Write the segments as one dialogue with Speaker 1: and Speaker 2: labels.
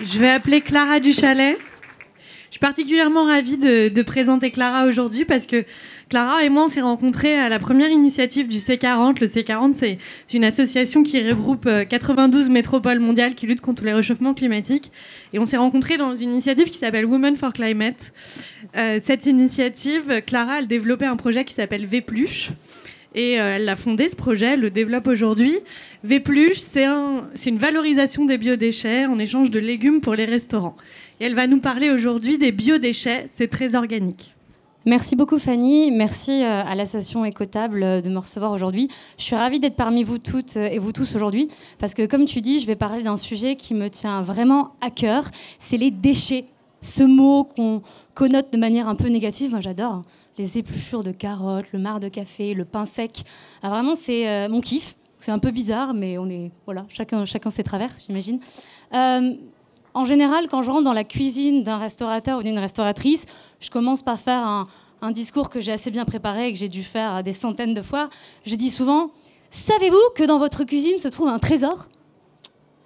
Speaker 1: Je vais appeler Clara Duchalet. Je suis particulièrement ravie de, présenter Clara aujourd'hui parce que Clara et moi, on s'est rencontrés à la première initiative du C40. Le C40, c'est une association qui regroupe 92 euh, métropoles mondiales qui luttent contre les réchauffements climatiques. Et on s'est rencontrés dans une initiative qui s'appelle Women for Climate. Euh, cette initiative, Clara, elle développait un projet qui s'appelle Vpluche. Et euh, elle a fondé ce projet, elle le développe aujourd'hui. Vpluche, c'est un, une valorisation des biodéchets en échange de légumes pour les restaurants. Et elle va nous parler aujourd'hui des biodéchets, c'est très organique.
Speaker 2: Merci beaucoup Fanny, merci euh, à l'association Écotable euh, de me recevoir aujourd'hui. Je suis ravie d'être parmi vous toutes et vous tous aujourd'hui parce que comme tu dis, je vais parler d'un sujet qui me tient vraiment à cœur, c'est les déchets. Ce mot qu'on connote de manière un peu négative, moi j'adore les épluchures de carottes, le marc de café, le pain sec. Ah, vraiment, c'est euh, mon kiff. C'est un peu bizarre, mais on est voilà, chacun, chacun ses travers, j'imagine. Euh, en général, quand je rentre dans la cuisine d'un restaurateur ou d'une restauratrice, je commence par faire un, discours que j'ai assez bien préparé et que j'ai dû faire des centaines de fois. Je dis souvent Savez-vous que dans votre cuisine se trouve un trésor?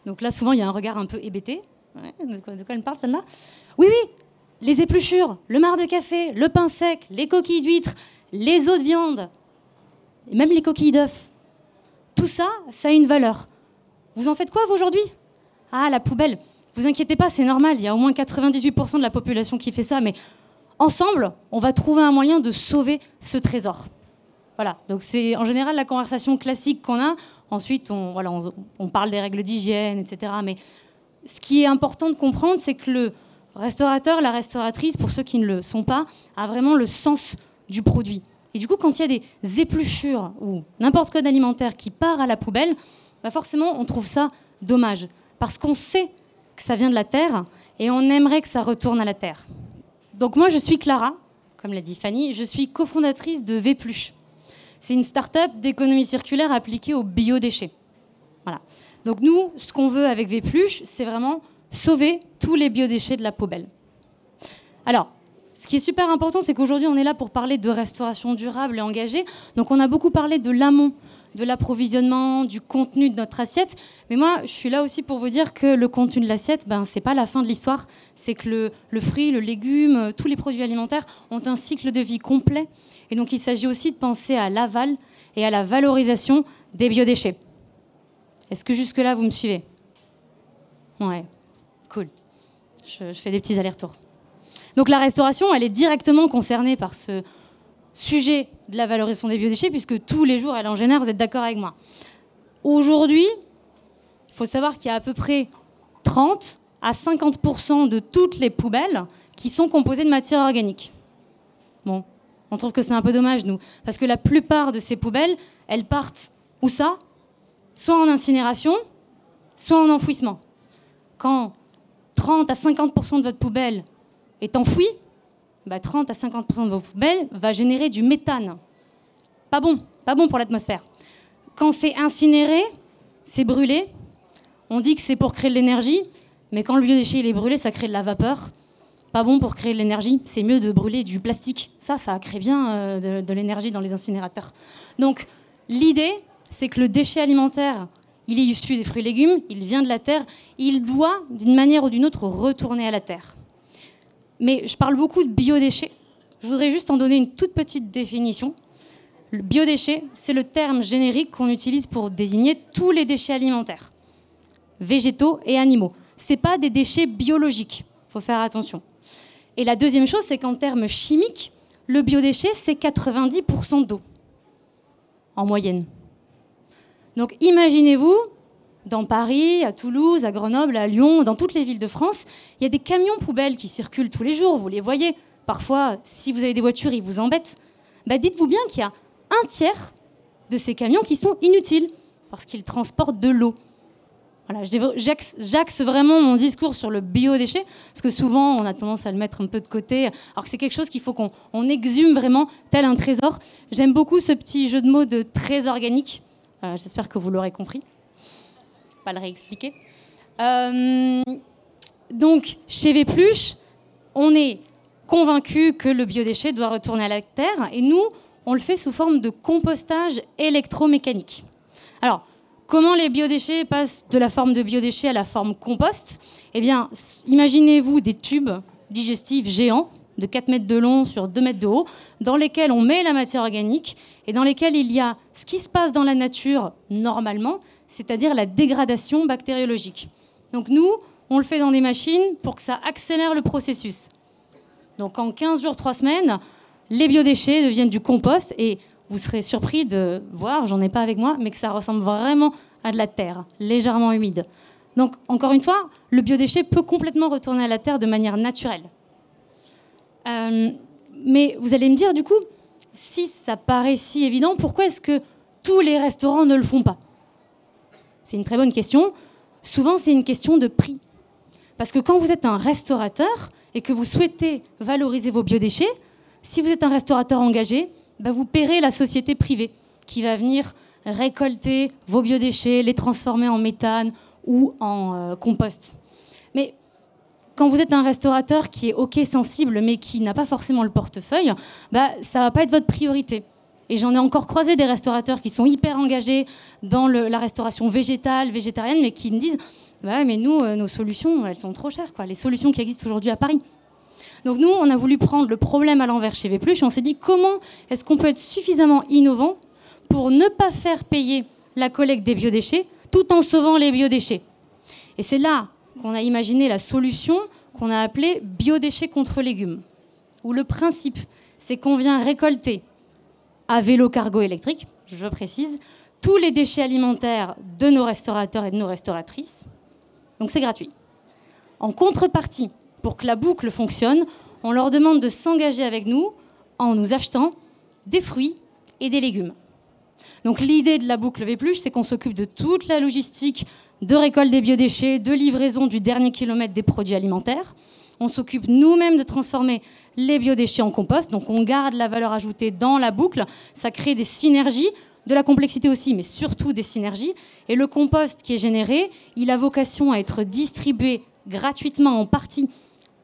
Speaker 2: Donc là, souvent, il y a un regard un peu hébété. de, quoi, de quoi elle me parle, celle-là? Oui, oui, les épluchures, le marc de café, le pain sec, les coquilles d'huîtres, les os de viande, et même les coquilles d'œufs. Tout ça, ça a une valeur. Vous en faites quoi, aujourd'hui? Ah, la poubelle. Vous inquiétez pas, c'est normal, il y a au moins 98% de la population qui fait ça, mais ensemble, on va trouver un moyen de sauver ce trésor. Voilà, donc c'est en général la conversation classique qu'on a. Ensuite, on, voilà, on parle des règles d'hygiène, etc. Mais ce qui est important de comprendre, c'est que le, restaurateur, la restauratrice, pour ceux qui ne le sont pas, a vraiment le sens du produit. Et du coup, quand il y a des épluchures ou n'importe quoi d'alimentaire qui part à la poubelle, bah forcément, on trouve ça dommage. Parce qu'on sait que ça vient de la terre et on aimerait que ça retourne à la terre. Donc moi, je suis Clara, comme l'a dit Fanny, je suis cofondatrice de Vpluche. C'est une start-up d'économie circulaire appliquée aux biodéchets. Voilà. Donc nous, ce qu'on veut avec Vpluche, c'est vraiment sauver tous les biodéchets de la poubelle. Alors, ce qui est super important, c'est qu'aujourd'hui, on est là pour parler de restauration durable et engagée. Donc, on a beaucoup parlé de l'amont, de l'approvisionnement, du contenu de notre assiette. Mais moi, je suis là aussi pour vous dire que le contenu de l'assiette, ben, ce n'est pas la fin de l'histoire. C'est que le, le, fruit, le légume, tous les produits alimentaires ont un cycle de vie complet. Et donc, il s'agit aussi de penser à l'aval et à la valorisation des biodéchets. Est-ce que jusque-là, vous me suivez? Ouais. Cool. Je, fais des petits allers-retours. Donc la restauration, elle est directement concernée par ce sujet de la valorisation des biodéchets, puisque tous les jours, elle en génère, vous êtes d'accord avec moi. Aujourd'hui, il faut savoir qu'il y a à peu près 30 à 50% de toutes les poubelles qui sont composées de matière organique. Bon, on trouve que c'est un peu dommage, nous, parce que la plupart de ces poubelles, elles partent où ça? Soit en incinération, soit en enfouissement. Quand 30 à 50% de votre poubelle est enfouie, bah 30 à 50% de vos poubelles va générer du méthane. Pas bon, pas bon pour l'atmosphère. Quand c'est incinéré, c'est brûlé. On dit que c'est pour créer de l'énergie, mais quand le biodéchet est brûlé, ça crée de la vapeur. Pas bon pour créer de l'énergie. C'est mieux de brûler du plastique. Ça, ça crée bien euh, de l'énergie dans les incinérateurs. Donc, l'idée, c'est que le déchet alimentaire il est issu des fruits et légumes, il vient de la terre, il doit, d'une manière ou d'une autre, retourner à la terre. Mais je parle beaucoup de biodéchets. Je voudrais juste en donner une toute petite définition. Le biodéchet, c'est le terme générique qu'on utilise pour désigner tous les déchets alimentaires, végétaux et animaux. Ce pas des déchets biologiques. Il faut faire attention. Et la deuxième chose, c'est qu'en termes chimiques, le biodéchet, c'est 90% d'eau, en moyenne. Donc imaginez-vous, dans Paris, à Toulouse, à Grenoble, à Lyon, dans toutes les villes de France, il y a des camions poubelles qui circulent tous les jours, vous les voyez. Parfois, si vous avez des voitures, ils vous embêtent. Bah, dites-vous bien qu'il y a un tiers de ces camions qui sont inutiles parce qu'ils transportent de l'eau. Voilà, j'axe vraiment mon discours sur le biodéchet, parce que souvent on a tendance à le mettre un peu de côté, alors que c'est quelque chose qu'il faut qu'on exhume vraiment tel un trésor. J'aime beaucoup ce petit jeu de mots de très organique, euh, j'espère que vous l'aurez compris. Pas le réexpliquer. Euh, donc, chez Vpluche, on est convaincu que le biodéchet doit retourner à la terre et nous, on le fait sous forme de compostage électromécanique. Alors, comment les biodéchets passent de la forme de biodéchets à la forme compost? Eh bien, imaginez-vous des tubes digestifs géants de 4 mètres de long sur 2 mètres de haut, dans lesquels on met la matière organique et dans lesquels il y a ce qui se passe dans la nature normalement, c'est-à-dire la dégradation bactériologique. Donc nous, on le fait dans des machines pour que ça accélère le processus. Donc en 15 jours, 3 semaines, les biodéchets deviennent du compost et vous serez surpris de voir, j'en ai pas avec moi, mais que ça ressemble vraiment à de la terre, légèrement humide. Donc encore une fois, le biodéchet peut complètement retourner à la terre de manière naturelle. Euh, mais vous allez me dire, du coup, si ça paraît si évident, pourquoi est-ce que tous les restaurants ne le font pas? C'est une très bonne question. Souvent, c'est une question de prix. Parce que quand vous êtes un restaurateur et que vous souhaitez valoriser vos biodéchets, si vous êtes un restaurateur engagé, bah, vous paierez la société privée qui va venir récolter vos biodéchets, les transformer en méthane ou en euh, compost. Quand vous êtes un restaurateur qui est OK sensible mais qui n'a pas forcément le portefeuille, bah, ça va pas être votre priorité. Et j'en ai encore croisé des restaurateurs qui sont hyper engagés dans la restauration végétale, végétarienne, mais qui me disent bah, mais nous, euh, nos solutions, elles sont trop chères, quoi. les solutions qui existent aujourd'hui à Paris. Donc nous, on a voulu prendre le problème à l'envers chez V+, et on s'est dit comment est-ce qu'on peut être suffisamment innovant pour ne pas faire payer la collecte des biodéchets tout en sauvant les biodéchets? Et c'est là qu'on a imaginé la solution qu'on a appelée biodéchets contre légumes, où le principe, c'est qu'on vient récolter à vélo cargo électrique, je précise, tous les déchets alimentaires de nos restaurateurs et de nos restauratrices. Donc c'est gratuit. En contrepartie, pour que la boucle fonctionne, on leur demande de s'engager avec nous en nous achetant des fruits et des légumes. Donc l'idée de la boucle V+, c'est qu'on s'occupe de toute la logistique de récolte des biodéchets, de livraison du dernier kilomètre des produits alimentaires. On s'occupe nous-mêmes de transformer les biodéchets en compost, donc on garde la valeur ajoutée dans la boucle, ça crée des synergies, de la complexité aussi, mais surtout des synergies. Et le compost qui est généré, il a vocation à être distribué gratuitement en partie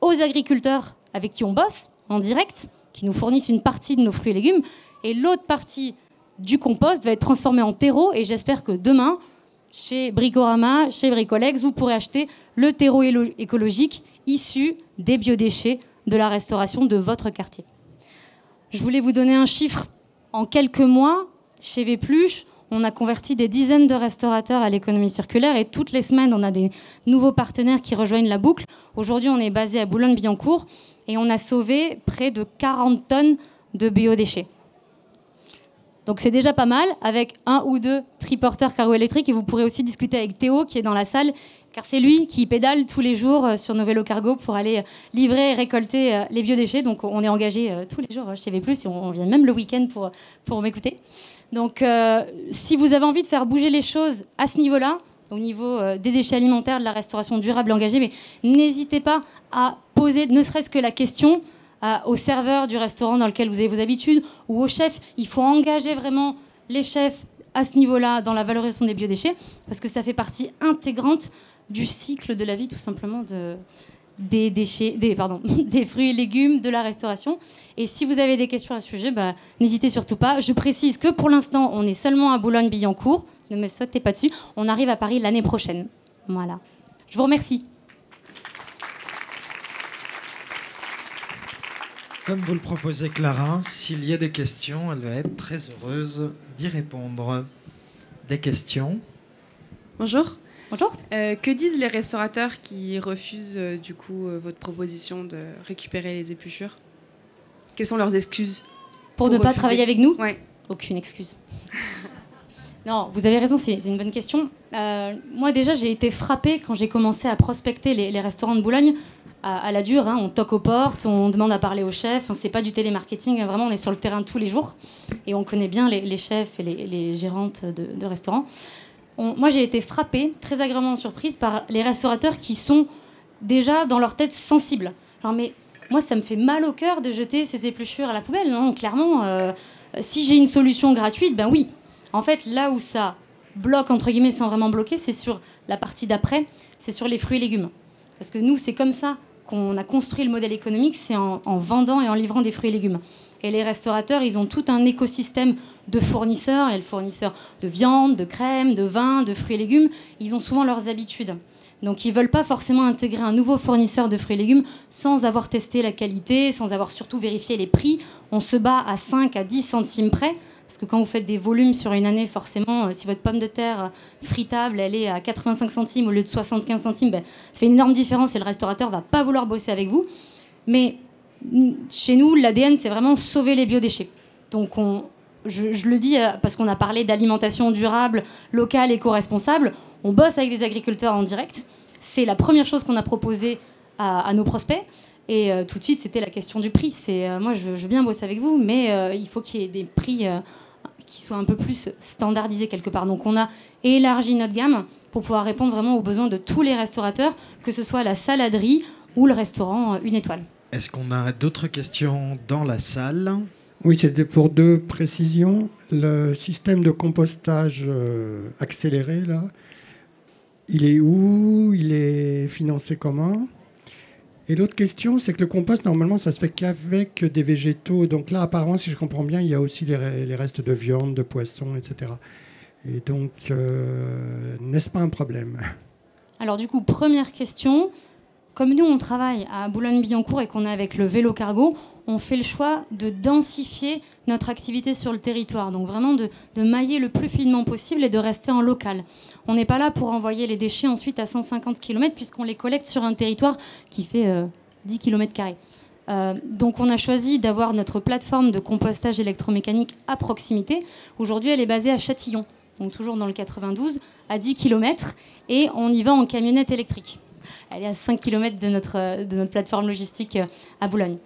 Speaker 2: aux agriculteurs avec qui on bosse en direct, qui nous fournissent une partie de nos fruits et légumes, et l'autre partie du compost va être transformée en terreau, et j'espère que demain, chez Bricorama, chez Bricolex, vous pourrez acheter le terreau écologique issu des biodéchets de la restauration de votre quartier. Je voulais vous donner un chiffre. En quelques mois, chez Vépluche, on a converti des dizaines de restaurateurs à l'économie circulaire et toutes les semaines, on a des nouveaux partenaires qui rejoignent la boucle. Aujourd'hui, on est basé à Boulogne-Billancourt et on a sauvé près de 40 tonnes de biodéchets. Donc c'est déjà pas mal avec un ou deux triporteurs cargo électriques et vous pourrez aussi discuter avec Théo qui est dans la salle car c'est lui qui pédale tous les jours euh, sur nos vélos cargo pour aller euh, livrer et récolter euh, les biodéchets. Donc on est engagé tous les jours chez V+, et on vient même le week-end pour, pour m'écouter. Donc si vous avez envie de faire bouger les choses à ce niveau-là, au niveau des déchets alimentaires, de la restauration durable engagée, mais n'hésitez pas à poser ne serait-ce que la question au serveur du restaurant dans lequel vous avez vos habitudes ou au chef. Il faut engager vraiment les chefs à ce niveau-là dans la valorisation des biodéchets parce que ça fait partie intégrante du cycle de la vie tout simplement de, des déchets, des, pardon, des fruits et légumes, de la restauration. Et si vous avez des questions à ce sujet, bah, n'hésitez surtout pas. Je précise que pour l'instant, on est seulement à Boulogne-Billancourt. Ne me sautez pas dessus. On arrive à Paris l'année prochaine. Voilà. Je vous remercie.
Speaker 3: Comme vous le proposez, Clara, s'il y a des questions, elle va être très heureuse d'y répondre. Des questions
Speaker 4: Bonjour.
Speaker 2: Bonjour.
Speaker 4: Euh, que disent les restaurateurs qui refusent euh, du coup euh, votre proposition de récupérer les épluchures? Quelles sont leurs excuses
Speaker 2: Pour, ne pas travailler avec nous?
Speaker 4: Ouais.
Speaker 2: Aucune excuse. non, vous avez raison, c'est une bonne question. moi déjà, j'ai été frappée quand j'ai commencé à prospecter les restaurants de Boulogne à, la dure. Hein. On toque aux portes, on demande à parler au chef. c'est pas du télémarketing, vraiment, on est sur le terrain tous les jours. Et on connaît bien les, chefs et les, gérantes de, restaurants. moi, j'ai été frappée, très agréablement surprise par les restaurateurs qui sont déjà dans leur tête sensibles. Alors, mais moi, ça me fait mal au cœur de jeter ces épluchures à la poubelle. Non, clairement, euh, si j'ai une solution gratuite, ben oui. En fait, là où ça bloque, entre guillemets, sans vraiment bloquer, c'est sur la partie d'après, c'est sur les fruits et légumes. Parce que nous, c'est comme ça qu'on a construit le modèle économique, c'est en, vendant et en livrant des fruits et légumes. Et les restaurateurs, ils ont tout un écosystème de fournisseurs. A le fournisseur de viande, de crème, de vin, de fruits et légumes. Ils ont souvent leurs habitudes. Donc ils ne veulent pas forcément intégrer un nouveau fournisseur de fruits et légumes sans avoir testé la qualité, sans avoir surtout vérifié les prix. On se bat à 5 à 10 centimes près. Parce que quand vous faites des volumes sur une année, forcément, euh, si votre pomme de terre euh, fritable, elle est à 85 centimes au lieu de 75 centimes, ben, ça fait une énorme différence et le restaurateur va pas vouloir bosser avec vous. Mais mm, chez nous, l'ADN, c'est vraiment sauver les biodéchets. Donc on, je, le dis euh, parce qu'on a parlé d'alimentation durable, locale, éco-responsable. On bosse avec des agriculteurs en direct. C'est la première chose qu'on a proposée à, nos prospects. Et tout de suite, c'était la question du prix. C'est moi, je veux, bien bosser avec vous, mais il faut qu'il y ait des prix qui soit un peu plus standardisé quelque part. Donc on a élargi notre gamme pour pouvoir répondre vraiment aux besoins de tous les restaurateurs, que ce soit la saladerie ou le restaurant euh, une étoile.
Speaker 3: Est-ce qu'on a d'autres questions dans la salle?
Speaker 5: Oui, c'était pour deux précisions. Le système de compostage euh, accéléré, là, il est où? Il est financé comment? Et l'autre question, c'est que le compost, normalement, ça se fait qu'avec des végétaux. Donc là, apparemment, si je comprends bien, il y a aussi les, restes de viande, de poisson, etc. Et donc, euh, n'est-ce pas un problème?
Speaker 2: Alors du coup, première question, comme nous, on travaille à Boulogne-Billancourt et qu'on est avec le vélo cargo, on fait le choix de densifier notre activité sur le territoire. Donc vraiment de, mailler le plus finement possible et de rester en local. On n'est pas là pour envoyer les déchets ensuite à 150 km puisqu'on les collecte sur un territoire qui fait 10 km. Euh, donc on a choisi d'avoir notre plateforme de compostage électromécanique à proximité. Aujourd'hui, elle est basée à Châtillon, donc toujours dans le 92, à 10 km, et on y va en camionnette électrique. Elle est à 5 km de notre, de notre plateforme logistique euh, à Boulogne.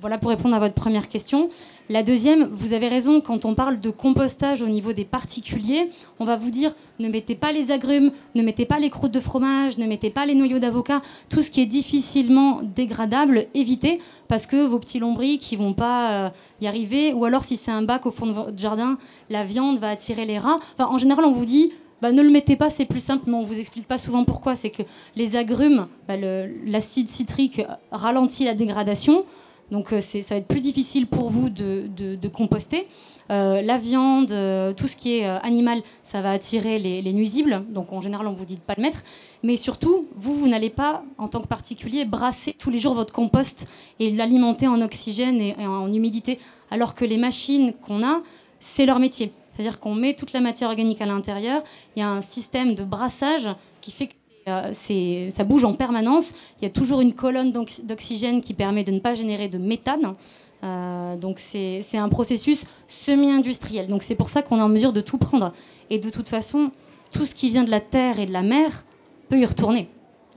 Speaker 2: Voilà pour répondre à votre première question. La deuxième, vous avez raison, quand on parle de compostage au niveau des particuliers, on va vous dire ne mettez pas les agrumes, ne mettez pas les croûtes de fromage, ne mettez pas les noyaux d'avocat, tout ce qui est difficilement dégradable, évitez, parce que vos petits lombrics, ils vont pas euh, y arriver, ou alors si c'est un bac au fond de votre jardin, la viande va attirer les rats. en général, on vous dit bah, ne le mettez pas, c'est plus simple, mais on vous explique pas souvent pourquoi. C'est que les agrumes, bah, l'acide citrique ralentit la dégradation. Donc euh, ça va être plus difficile pour vous de, composter. Euh, la viande, euh, tout ce qui est animal, ça va attirer les, nuisibles. Donc en général, on vous dit de pas le mettre. Mais surtout, vous, vous n'allez pas, en tant que particulier, brasser tous les jours votre compost et l'alimenter en oxygène et en humidité. Alors que les machines qu'on a, c'est leur métier. C'est-à-dire qu'on met toute la matière organique à l'intérieur. Il y a un système de brassage qui fait que euh, ça bouge en permanence. Il y a toujours une colonne d'oxygène qui permet de ne pas générer de méthane. Euh, donc c'est un processus semi-industriel. Donc c'est pour ça qu'on est en mesure de tout prendre. Et de toute façon, tout ce qui vient de la terre et de la mer peut y retourner,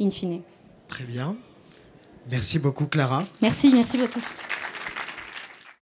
Speaker 2: in fine.
Speaker 3: Très bien. Merci beaucoup Clara.
Speaker 2: Merci, merci à tous.